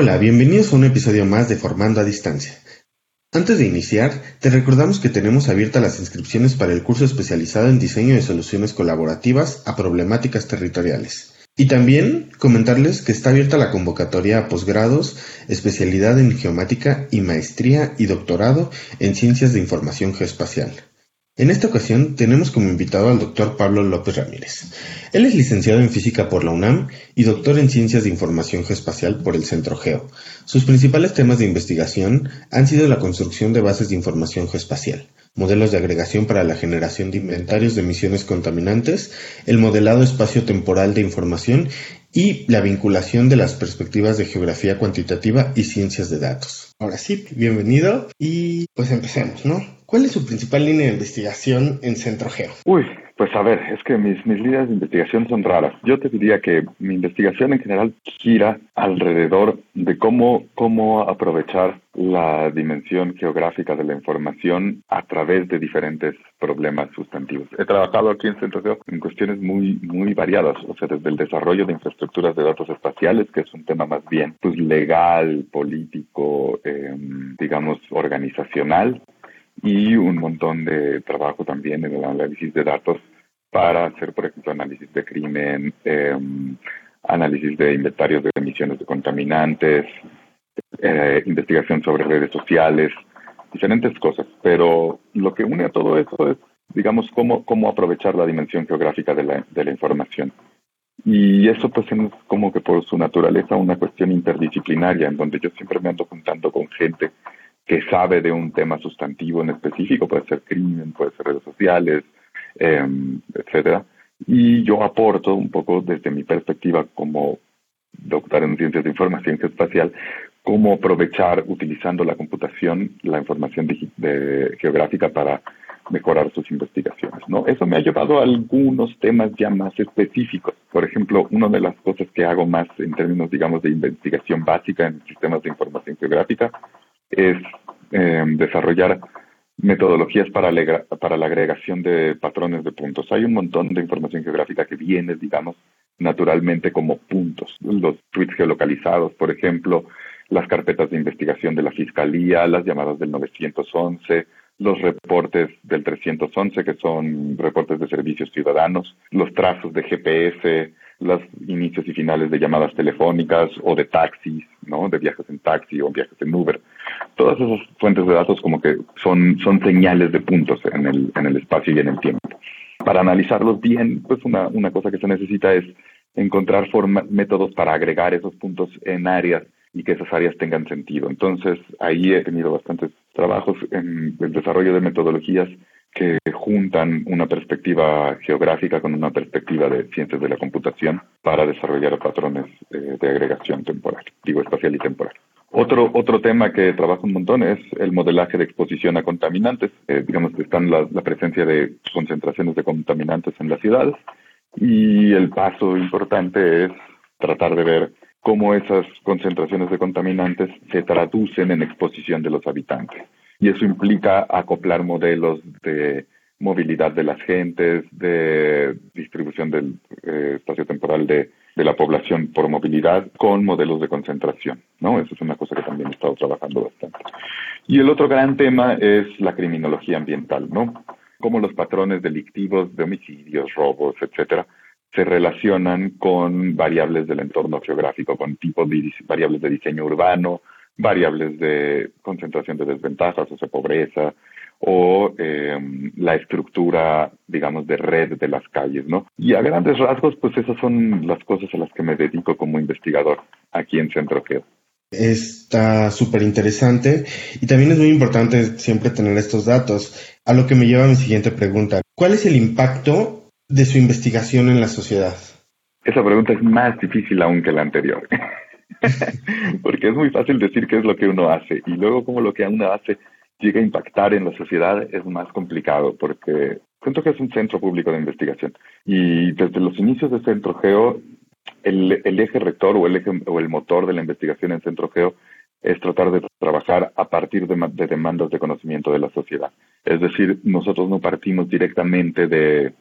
Hola, bienvenidos a un episodio más de Formando a Distancia. Antes de iniciar, te recordamos que tenemos abiertas las inscripciones para el curso especializado en diseño de soluciones colaborativas a problemáticas territoriales. Y también comentarles que está abierta la convocatoria a posgrados, especialidad en geomática y maestría y doctorado en ciencias de información geoespacial. En esta ocasión tenemos como invitado al doctor Pablo López Ramírez. Él es licenciado en física por la UNAM y doctor en ciencias de información geoespacial por el Centro Geo. Sus principales temas de investigación han sido la construcción de bases de información geoespacial, modelos de agregación para la generación de inventarios de emisiones contaminantes, el modelado espacio-temporal de información y la vinculación de las perspectivas de geografía cuantitativa y ciencias de datos. Ahora sí, bienvenido y pues empecemos, ¿no? ¿Cuál es su principal línea de investigación en Centro Geo? Uy, pues a ver, es que mis, mis líneas de investigación son raras. Yo te diría que mi investigación en general gira alrededor de cómo, cómo aprovechar la dimensión geográfica de la información a través de diferentes problemas sustantivos. He trabajado aquí en Centro en cuestiones muy, muy variadas, o sea, desde el desarrollo de infraestructuras de datos espaciales, que es un tema más bien pues, legal, político, eh, digamos, organizacional, y un montón de trabajo también en el análisis de datos para hacer, por ejemplo, análisis de crimen, em, análisis de inventarios de emisiones de contaminantes, eh, investigación sobre redes sociales, diferentes cosas. Pero lo que une a todo eso es, digamos, cómo, cómo aprovechar la dimensión geográfica de la, de la información. Y eso pues es como que por su naturaleza una cuestión interdisciplinaria, en donde yo siempre me ando juntando con gente que sabe de un tema sustantivo en específico, puede ser crimen, puede ser redes sociales, eh, etcétera. Y yo aporto un poco desde mi perspectiva como doctor en ciencias de información espacial, cómo aprovechar utilizando la computación la información geográfica para mejorar sus investigaciones. ¿no? Eso me ha llevado a algunos temas ya más específicos. Por ejemplo, una de las cosas que hago más en términos, digamos, de investigación básica en sistemas de información geográfica es eh, desarrollar metodologías para, para la agregación de patrones de puntos. Hay un montón de información geográfica que viene, digamos, naturalmente como puntos. Los tweets geolocalizados, por ejemplo, las carpetas de investigación de la Fiscalía, las llamadas del 911, los reportes del 311, que son reportes de servicios ciudadanos, los trazos de GPS, los inicios y finales de llamadas telefónicas o de taxis, ¿no? De viajes en taxi o viajes en Uber. Todas esas fuentes de datos como que son, son señales de puntos en el, en el espacio y en el tiempo. Para analizarlos bien, pues una, una cosa que se necesita es encontrar métodos para agregar esos puntos en áreas y que esas áreas tengan sentido. Entonces, ahí he tenido bastantes trabajos en el desarrollo de metodologías que juntan una perspectiva geográfica con una perspectiva de ciencias de la computación para desarrollar patrones eh, de agregación temporal, digo espacial y temporal. Otro, otro tema que trabajo un montón es el modelaje de exposición a contaminantes. Eh, digamos que están la, la presencia de concentraciones de contaminantes en las ciudades y el paso importante es tratar de ver cómo esas concentraciones de contaminantes se traducen en exposición de los habitantes y eso implica acoplar modelos de movilidad de las gentes, de distribución del eh, espacio temporal de, de, la población por movilidad con modelos de concentración, ¿no? Eso es una cosa que también he estado trabajando bastante. Y el otro gran tema es la criminología ambiental, ¿no? Cómo los patrones delictivos de homicidios, robos, etcétera, se relacionan con variables del entorno geográfico, con tipos de variables de diseño urbano, variables de concentración de desventajas, o sea, pobreza, o em, la estructura, digamos, de red de las calles, ¿no? Y a grandes rasgos, pues esas son las cosas a las que me dedico como investigador aquí en Centro Geo. Está súper interesante y también es muy importante siempre tener estos datos, a lo que me lleva a mi siguiente pregunta. ¿Cuál es el impacto de su investigación en la sociedad? Esa pregunta es más difícil aún que la anterior. Porque es muy fácil decir qué es lo que uno hace y luego cómo lo que uno hace llega a impactar en la sociedad es más complicado porque siento que es un centro público de investigación y desde los inicios de Centro Geo el, el eje rector o el eje o el motor de la investigación en Centro Geo es tratar de trabajar a partir de, de demandas de conocimiento de la sociedad. Es decir, nosotros no partimos directamente de,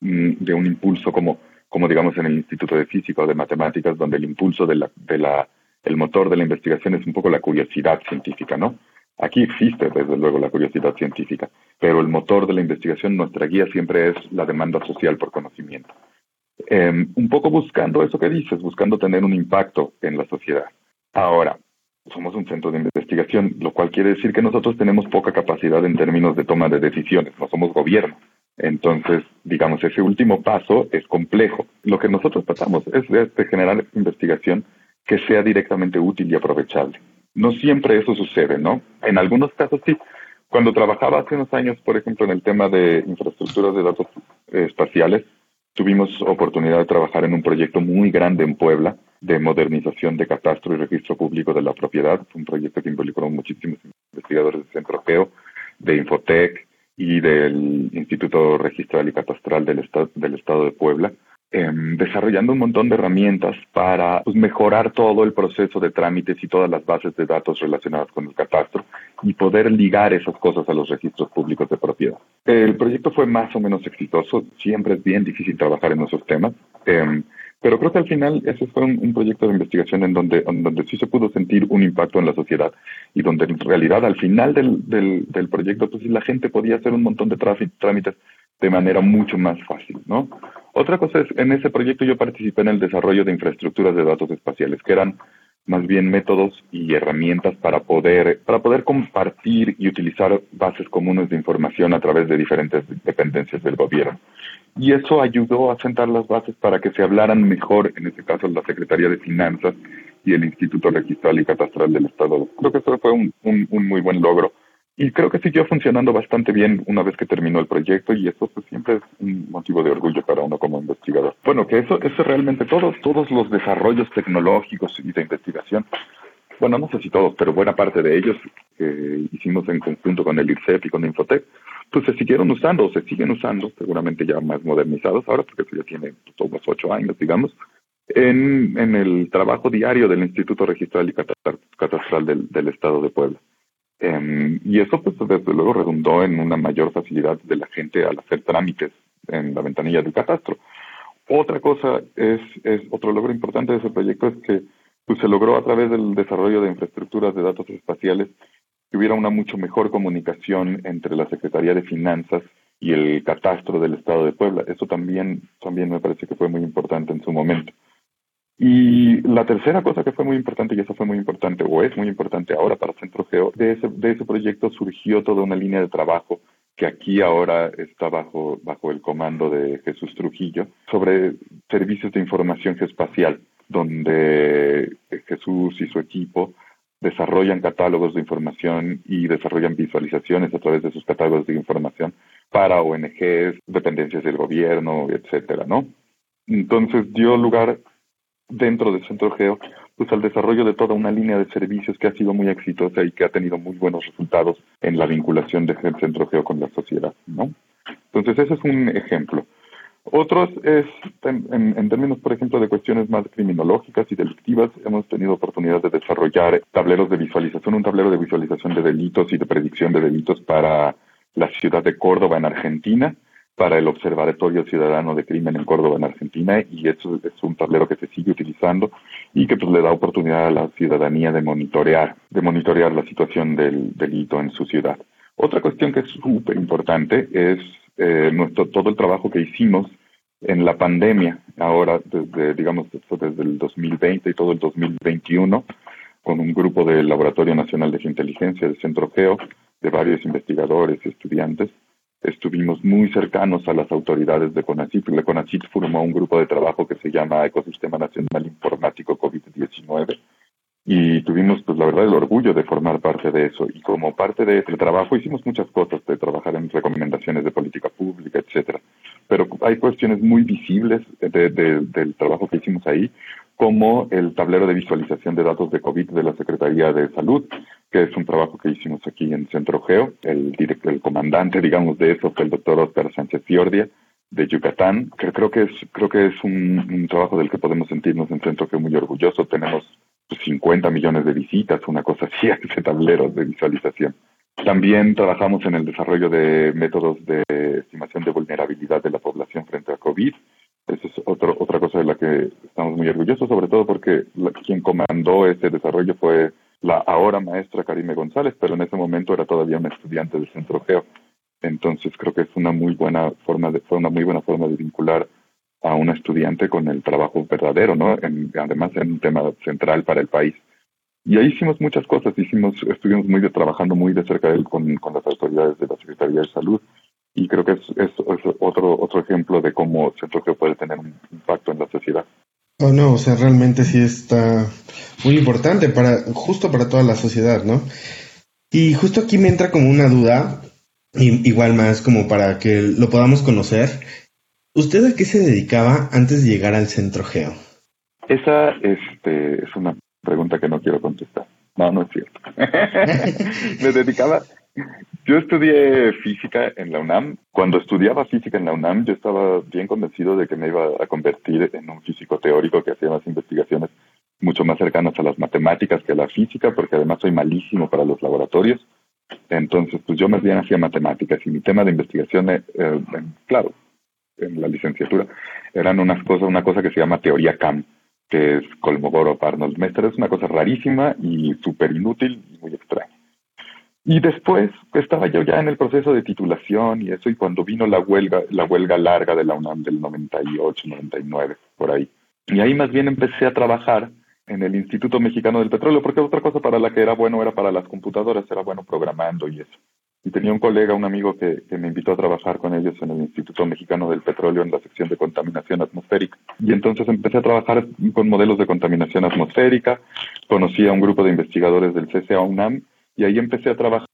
mm, de un impulso como como digamos en el Instituto de Física o de Matemáticas, donde el impulso de la, de la el motor de la investigación es un poco la curiosidad científica, ¿no? Aquí existe, desde luego, la curiosidad científica, pero el motor de la investigación, nuestra guía siempre es la demanda social por conocimiento. Em, un poco buscando eso que dices, buscando tener un impacto en la sociedad. Ahora, somos un centro de investigación, lo cual quiere decir que nosotros tenemos poca capacidad en términos de toma de decisiones, no somos gobierno. Entonces, digamos, ese último paso es complejo. Lo que nosotros tratamos es de generar investigación que sea directamente útil y aprovechable. No siempre eso sucede, ¿no? En algunos casos sí. Cuando trabajaba hace unos años, por ejemplo, en el tema de infraestructuras de datos eh, espaciales, tuvimos oportunidad de trabajar en un proyecto muy grande en Puebla de modernización de catastro y registro público de la propiedad. Fue un proyecto que involucró muchísimos investigadores del Centro Geo, de Infotec y del Instituto Registral y Catastral del Estado, del Estado de Puebla. Em, desarrollando un montón de herramientas para pues, mejorar todo el proceso de trámites y todas las bases de datos relacionadas con el catastro y poder ligar esas cosas a los registros públicos de propiedad. El proyecto fue más o menos exitoso, siempre es bien difícil trabajar en esos temas, em, pero creo que al final ese fue un, proyecto de investigación en donde, sí se pudo sentir un impacto en la sociedad y donde en realidad al final del, del, del proyecto pues la gente podía hacer un montón de trámites de manera mucho más fácil, ¿no? Otra cosa es, en ese proyecto yo participé en el desarrollo de infraestructuras de datos espaciales, que eran más bien métodos y herramientas para poder, para poder compartir y utilizar bases comunes de información a través de diferentes dependencias del gobierno. Y eso ayudó a sentar las bases para que se hablaran mejor, en este caso la Secretaría de Finanzas y el Instituto Registral y Catastral del Estado. Creo que eso fue un, un muy buen logro y creo que siguió funcionando bastante bien una vez que terminó el proyecto y eso pues, siempre es un motivo de orgullo para uno como investigador. Bueno, que eso, eso realmente todos, todos los desarrollos tecnológicos y de investigación, bueno, no sé si todos, pero buena parte de ellos que hicimos en conjunto con el IRCEP y con Infotec, pues se siguieron usando se siguen usando, seguramente ya más modernizados ahora, porque eso ya tiene pues, ocho años, digamos, en, en el trabajo diario del Instituto Registral y Catastral del, del Estado de Puebla. Em, y eso, pues, desde luego redundó en una mayor facilidad de la gente al hacer trámites en la ventanilla del catastro. Otra cosa es, es otro logro importante de ese proyecto es que pues, se logró a través del desarrollo de infraestructuras de datos espaciales que hubiera una mucho mejor comunicación entre la Secretaría de Finanzas y el catastro del Estado de Puebla. Eso también, también me parece que fue muy importante en su momento. Y la tercera cosa que fue muy importante, y eso fue muy importante, o es muy importante ahora para Centro Geo, de ese, de ese proyecto surgió toda una línea de trabajo que aquí ahora está bajo, bajo el comando de Jesús Trujillo, sobre servicios de información geoespacial, donde Jesús y su equipo desarrollan catálogos de información y desarrollan visualizaciones a través de sus catálogos de información para ONGs, dependencias del gobierno, etcétera, ¿no? Entonces dio lugar dentro del Centro Geo, pues al desarrollo de toda una línea de servicios que ha sido muy exitosa y que ha tenido muy buenos resultados en la vinculación del Centro Geo con la sociedad, ¿no? Entonces ese es un ejemplo. Otros es, en, en, términos, por ejemplo, de cuestiones más criminológicas y delictivas, hemos tenido oportunidad de desarrollar tableros de visualización, un tablero de visualización de delitos y de predicción de delitos para la ciudad de Córdoba en Argentina, para el Observatorio Ciudadano de Crimen en Córdoba, en Argentina, y eso es un tablero que se sigue utilizando y que pues, le da oportunidad a la ciudadanía de monitorear, de monitorear la situación del delito en su ciudad. Otra cuestión que es súper importante es eh, nuestro, todo el trabajo que hicimos en la pandemia, ahora desde, digamos, desde el 2020 y todo el 2021, con un grupo del Laboratorio Nacional de Inteligencia del Centro Geo, de varios investigadores y estudiantes, estuvimos muy cercanos a las autoridades de CONACYT. La CONACYT formó un grupo de trabajo que se llama Ecosistema Nacional Informático COVID-19 y tuvimos, pues la verdad, el orgullo de formar parte de eso. Y como parte de ese trabajo hicimos muchas cosas, de trabajar en recomendaciones de política pública, etcétera. Pero hay cuestiones muy visibles del trabajo que hicimos ahí, como el tablero de visualización de datos de COVID de la Secretaría de Salud, que es un trabajo que hicimos aquí en Centro Geo. El, director, el comandante, digamos, de eso fue el doctor Oscar Sánchez Fiordia, de Yucatán. Que creo que es, creo que es un, trabajo del que podemos sentirnos en Centro Geo muy orgulloso. Tenemos 50 pues, millones de visitas, una cosa así, a ese tablero de visualización. También trabajamos en el desarrollo de métodos de estimación de vulnerabilidad de la población frente a COVID. Esa es otro, otra cosa de la que estamos muy muy orgulloso, sobre todo porque quien comandó ese desarrollo fue la ahora maestra Karime González, pero en ese momento era todavía una estudiante del Centro Geo. Entonces creo que es una muy buena forma de, fue una muy buena forma de vincular a un estudiante con el trabajo verdadero, ¿no? además en un tema central para el país. Y ahí hicimos muchas cosas, hicimos, estuvimos muy trabajando muy de cerca de él con, con las autoridades de la Secretaría de Salud y creo que es, es, otro, otro ejemplo de cómo Centro Geo puede tener un impacto en la sociedad. Oh, no, o sea, realmente sí está muy importante para, justo para toda la sociedad, ¿no? Y justo aquí me entra como una duda, igual más como para que lo podamos conocer. ¿Usted a qué se dedicaba antes de llegar al Centro Geo? Esa este, es una pregunta que no quiero contestar. No, no es cierto. me dedicaba, yo estudié física en la UNAM. Cuando estudiaba física en la UNAM, yo estaba bien convencido de que me iba a convertir en un físico teórico que hacía unas investigaciones mucho más cercanas a las matemáticas que a la física, porque además soy malísimo para los laboratorios. Entonces, pues yo más bien hacía matemáticas y mi tema de investigación, eh, eh, claro, en la licenciatura, eran unas cosas, una cosa que se llama teoría CAM, que es Kolmogorov-Arnold-Mester. Es una cosa rarísima y súper inútil y muy extraña. Y después estaba yo ya en el proceso de titulación y eso, y cuando vino la huelga, la huelga larga de la UNAM del 98, 99, por ahí. Y ahí más bien empecé a trabajar en el Instituto Mexicano del Petróleo, porque otra cosa para la que era bueno era para las computadoras, era bueno programando y eso. Y tenía un colega, un amigo que, que, me invitó a trabajar con ellos en el Instituto Mexicano del Petróleo en la sección de contaminación atmosférica. Y entonces empecé a trabajar con modelos de contaminación atmosférica, conocí a un grupo de investigadores del CCA UNAM y ahí empecé a trabajar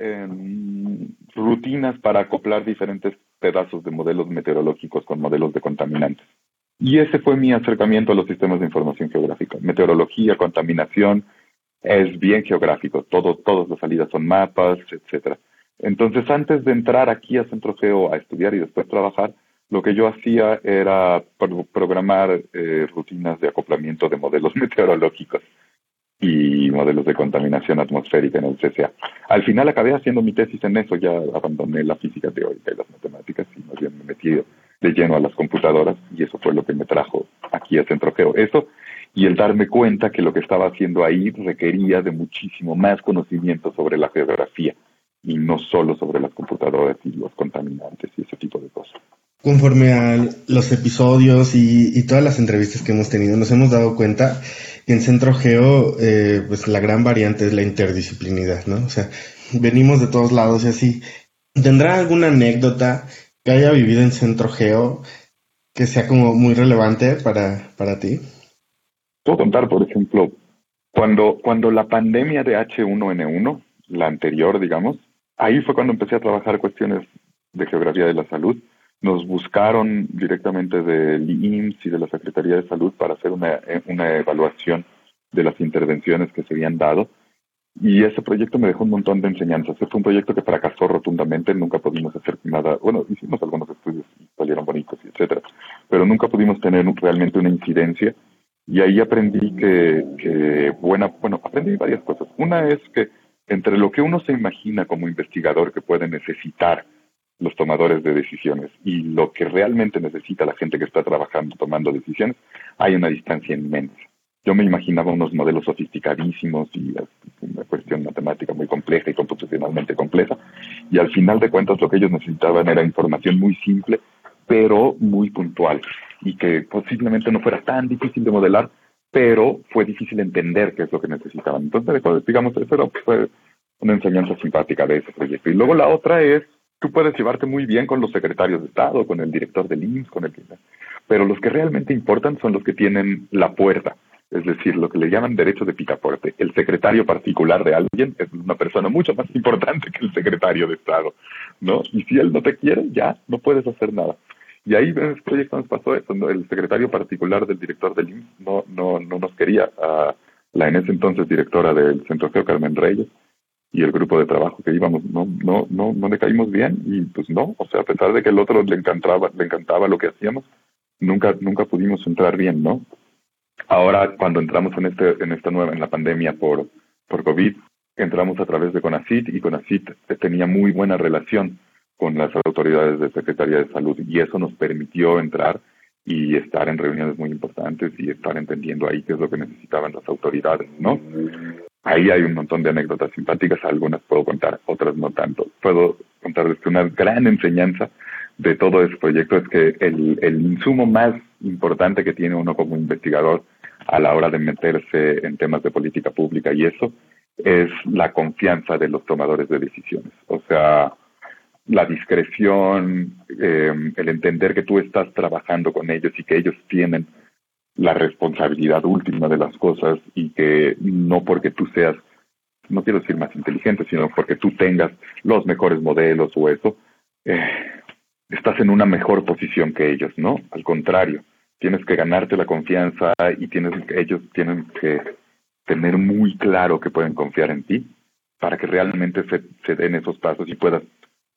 en rutinas para acoplar diferentes pedazos de modelos meteorológicos con modelos de contaminantes. Y ese fue mi acercamiento a los sistemas de información geográfica. Meteorología, contaminación, es bien geográfico. Todo, todas las salidas son mapas, etcétera. Entonces, antes de entrar aquí a Centro Geo a estudiar y después trabajar, lo que yo hacía era programar eh, rutinas de acoplamiento de modelos meteorológicos y modelos de contaminación atmosférica en el CCA. Al final acabé haciendo mi tesis en eso, ya abandoné la física teórica y las matemáticas y más bien me metí de lleno a las computadoras y eso fue lo que me trajo aquí a Centrogeo. Eso y el darme cuenta que lo que estaba haciendo ahí requería de muchísimo más conocimiento sobre la geografía y no solo sobre las computadoras y los contaminantes y ese tipo de cosas. Conforme a los episodios y, y todas las entrevistas que hemos tenido, nos hemos dado cuenta en Centro Geo, eh, pues la gran variante es la interdisciplinidad, ¿no? O sea, venimos de todos lados y así. ¿Tendrá alguna anécdota que haya vivido en Centro Geo que sea como muy relevante para, para ti? Puedo contar, por ejemplo, cuando, cuando la pandemia de H1N1, la anterior, digamos, ahí fue cuando empecé a trabajar cuestiones de geografía de la salud nos buscaron directamente del IMSS y de la Secretaría de Salud para hacer una, una evaluación de las intervenciones que se habían dado. Y ese proyecto me dejó un montón de enseñanzas. Fue un proyecto que fracasó rotundamente, nunca pudimos hacer nada. Bueno, hicimos algunos estudios salieron bonitos, etcétera, pero nunca pudimos tener realmente una incidencia. Y ahí aprendí que, que bueno, aprendí varias cosas. Una es que entre lo que uno se imagina como investigador que puede necesitar los tomadores de decisiones y lo que realmente necesita la gente que está trabajando tomando decisiones, hay una distancia inmensa. Yo me imaginaba unos modelos sofisticadísimos y una cuestión matemática muy compleja y computacionalmente compleja, y al final de cuentas lo que ellos necesitaban era información muy simple, pero muy puntual, y que posiblemente no fuera tan difícil de modelar, pero fue difícil entender qué es lo que necesitaban. Entonces, digamos, eso fue una enseñanza simpática de ese proyecto. Y luego la otra es Tú puedes llevarte muy bien con los secretarios de Estado, con el director del IMSS, con el pero los que realmente importan son los que tienen la puerta, es decir, lo que le llaman derecho de picaporte. El secretario particular de alguien es una persona mucho más importante que el secretario de Estado, ¿no? Y si él no te quiere, ya no puedes hacer nada. Y ahí en este proyecto nos pasó eso, el secretario particular del director del IMSS no, no, no nos quería, a la en ese entonces directora del Centro Geo, Carmen Reyes, y el grupo de trabajo que íbamos no no no no le caímos bien y pues no o sea a pesar de que el otro le encantaba le encantaba lo que hacíamos nunca nunca pudimos entrar bien no ahora cuando entramos en este en esta nueva en la pandemia por por covid entramos a través de Conacit y Conacit tenía muy buena relación con las autoridades de Secretaría de Salud y eso nos permitió entrar y estar en reuniones muy importantes y estar entendiendo ahí qué es lo que necesitaban las autoridades, ¿no? Ahí hay un montón de anécdotas simpáticas, algunas puedo contar, otras no tanto. Puedo contarles que una gran enseñanza de todo ese proyecto es que el, el insumo más importante que tiene uno como investigador a la hora de meterse en temas de política pública y eso es la confianza de los tomadores de decisiones. O sea, la discreción, eh, el entender que tú estás trabajando con ellos y que ellos tienen la responsabilidad última de las cosas y que no porque tú seas, no quiero decir más inteligente, sino porque tú tengas los mejores modelos o eso, eh, estás en una mejor posición que ellos, ¿no? Al contrario, tienes que ganarte la confianza y tienes, ellos tienen que tener muy claro que pueden confiar en ti para que realmente se, se den esos pasos y puedas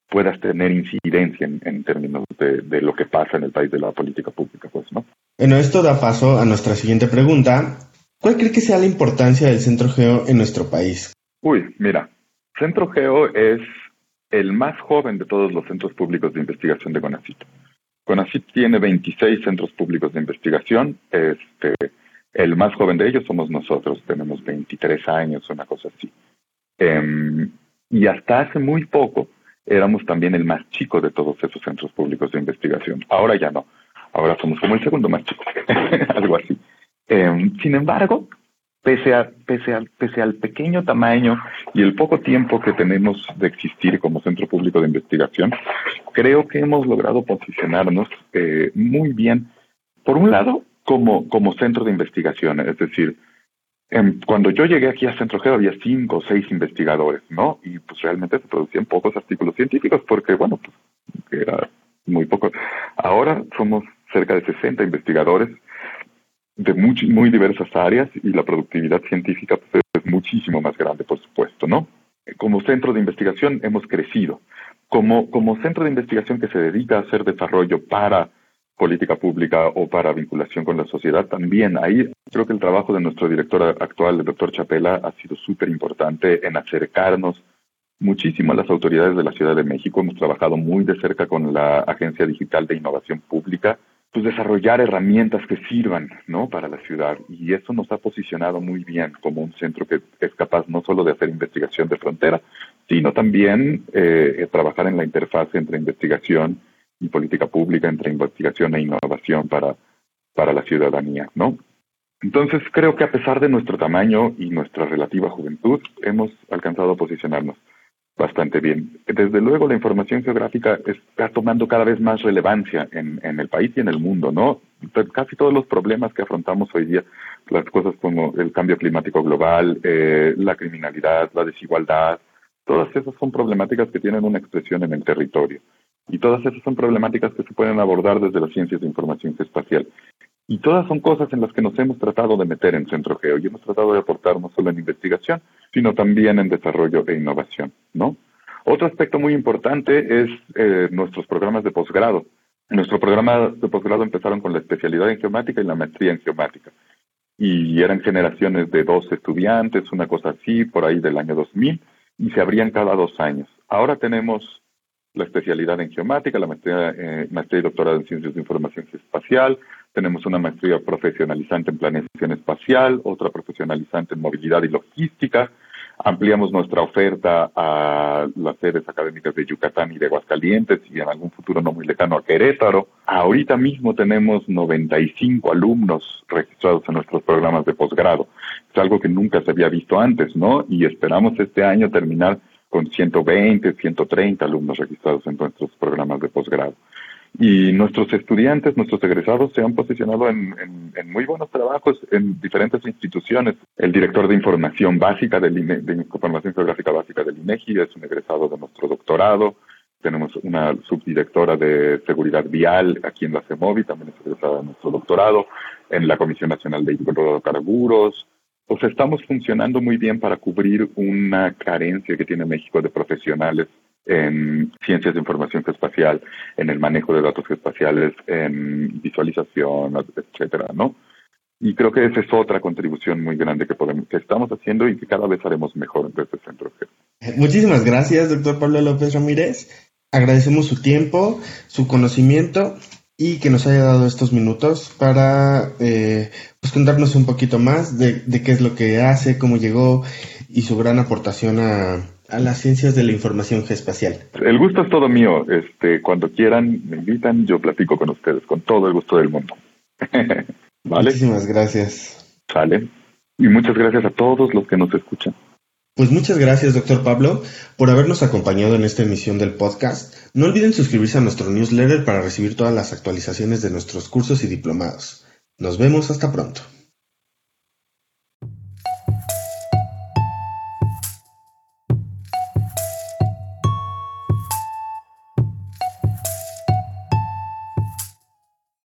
puedas tener incidencia en, términos de, lo que pasa en el país de la política pública, pues, ¿no? Bueno, esto da paso a nuestra siguiente pregunta. ¿Cuál cree que sea la importancia del Centro Geo en nuestro país? Uy, mira, Centro Geo es el más joven de todos los centros públicos de investigación de CONACYT. CONACYT tiene 26 centros públicos de investigación. Este, el más joven de ellos somos nosotros, tenemos 23 años, una cosa así. Em, y hasta hace muy poco éramos también el más chico de todos esos centros públicos de investigación. Ahora ya no, ahora somos como el segundo más chico, algo así. Em, sin embargo, pese, al pequeño tamaño y el poco tiempo que tenemos de existir como centro público de investigación, creo que hemos logrado posicionarnos eh, muy bien, por un lado, como, como centro de investigación, es decir, cuando yo llegué aquí a Centro Geo había cinco o seis investigadores, ¿no? Y pues realmente se producían pocos artículos científicos porque, bueno, pues era muy poco. Ahora somos cerca de 60 investigadores de muy, muy diversas áreas y la productividad científica pues, es muchísimo más grande, por supuesto, ¿no? Como centro de investigación hemos crecido. Como, como centro de investigación que se dedica a hacer desarrollo para política pública o para vinculación con la sociedad también. Ahí creo que el trabajo de nuestro director actual, el doctor Chapela, ha sido súper importante en acercarnos muchísimo a las autoridades de la Ciudad de México. Hemos trabajado muy de cerca con la Agencia Digital de Innovación Pública, pues desarrollar herramientas que sirvan ¿no? para la ciudad. Y eso nos ha posicionado muy bien como un centro que es capaz no solo de hacer investigación de frontera, sino también eh, trabajar en la interfaz entre investigación y política pública entre investigación e innovación para, para la ciudadanía, ¿no? Entonces, creo que a pesar de nuestro tamaño y nuestra relativa juventud, hemos alcanzado a posicionarnos bastante bien. Desde luego, la información geográfica está tomando cada vez más relevancia en, en el país y en el mundo, ¿no? Casi todos los problemas que afrontamos hoy día, las cosas como el cambio climático global, eh, la criminalidad, la desigualdad, todas esas son problemáticas que tienen una expresión en el territorio. Y todas esas son problemáticas que se pueden abordar desde las ciencias de información espacial. Y todas son cosas en las que nos hemos tratado de meter en Centro Geo y hemos tratado de aportar no solo en investigación, sino también en desarrollo e innovación, ¿no? Otro aspecto muy importante es eh, nuestros programas de posgrado. Nuestro programa de posgrado empezaron con la especialidad en geomática y la maestría en geomática. Y eran generaciones de dos estudiantes, una cosa así, por ahí del año 2000, y se abrían cada dos años. Ahora tenemos la especialidad en geomática, la maestría, eh, maestría y doctorado en ciencias de información espacial, tenemos una maestría profesionalizante en planeación espacial, otra profesionalizante en movilidad y logística, ampliamos nuestra oferta a las sedes académicas de Yucatán y de Aguascalientes y en algún futuro no muy lejano a Querétaro. Ahorita mismo tenemos 95 alumnos registrados en nuestros programas de posgrado. Es algo que nunca se había visto antes, ¿no? Y esperamos este año terminar con 120, 130 alumnos registrados en nuestros programas de posgrado. Y nuestros estudiantes, nuestros egresados se han posicionado en, muy buenos trabajos en diferentes instituciones. El director de información básica del de información geográfica básica del INEGI es un egresado de nuestro doctorado. Tenemos una subdirectora de seguridad vial aquí en la CEMOVI, también es egresada de nuestro doctorado. En la Comisión Nacional de Hidrocarburos, pues estamos funcionando muy bien para cubrir una carencia que tiene México de profesionales en ciencias de información espacial, en el manejo de datos espaciales, en visualización, etcétera, ¿no? Y creo que esa es otra contribución muy grande que, estamos haciendo y que cada vez haremos mejor en este centro. Muchísimas gracias, doctor Pablo López Ramírez. Agradecemos su tiempo, su conocimiento y que nos haya dado estos minutos para eh, pues contarnos un poquito más de, qué es lo que hace, cómo llegó y su gran aportación a, a las ciencias de la información geoespacial. El gusto es todo mío. Este, cuando quieran, me invitan, yo platico con ustedes, con todo el gusto del mundo. ¿Vale? Muchísimas gracias. Sale. Y muchas gracias a todos los que nos escuchan. Pues muchas gracias, doctor Pablo, por habernos acompañado en esta emisión del podcast. No olviden suscribirse a nuestro newsletter para recibir todas las actualizaciones de nuestros cursos y diplomados. Nos vemos hasta pronto.